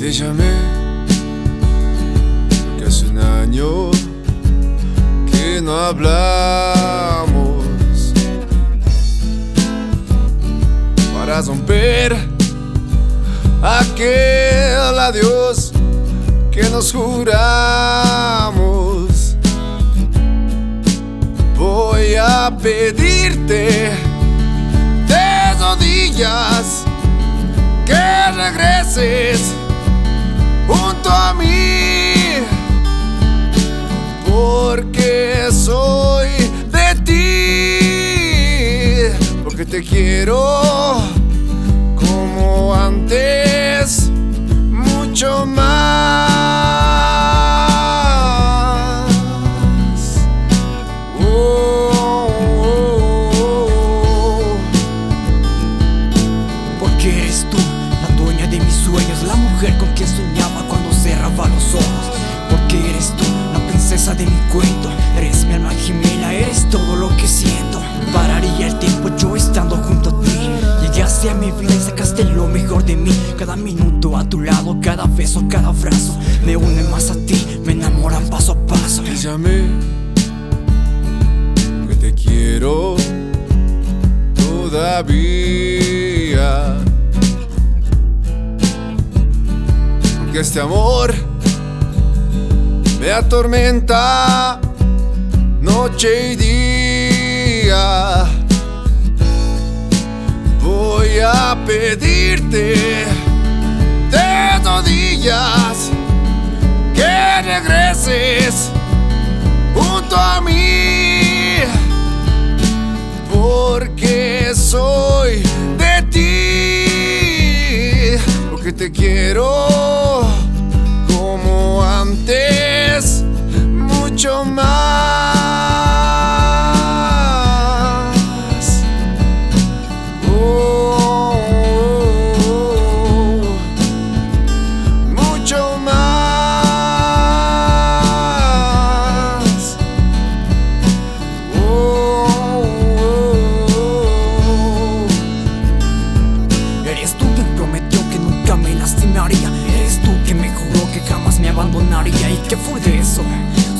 Te llamé porque hace un año que no hablamos para romper aquel adiós que nos juramos. Voy a pedirte de rodillas que regreses te quiero como antes, mucho más. Oh, oh, oh. Porque eres tú, la dueña de mis sueños, la mujer con quien soñaba Llegaste a mi vida y sacaste lo mejor de mí. Cada minuto a tu lado, cada beso, cada abrazo, me une más a ti, me enamoran paso a paso. Te que te quiero todavía. Porque este amor me atormenta noche y día. Pedirte de rodillas que regreses junto a mí, porque soy de ti, porque te quiero como antes, mucho más. Eres tú quien prometió que nunca me lastimaría. Eres tú quien me juró que jamás me abandonaría. ¿Y qué fue de eso?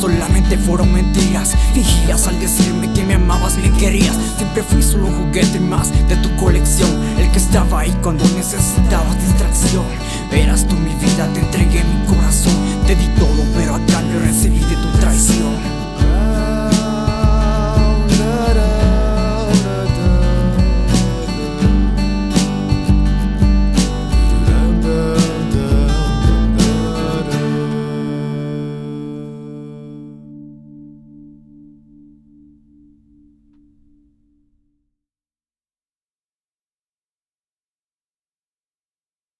Solamente fueron mentiras. Fingías al decirme que me amabas, me querías. Siempre fui solo juguete más de tu colección. El que estaba ahí cuando necesitabas distracción. Eras tú mi vida, te entregué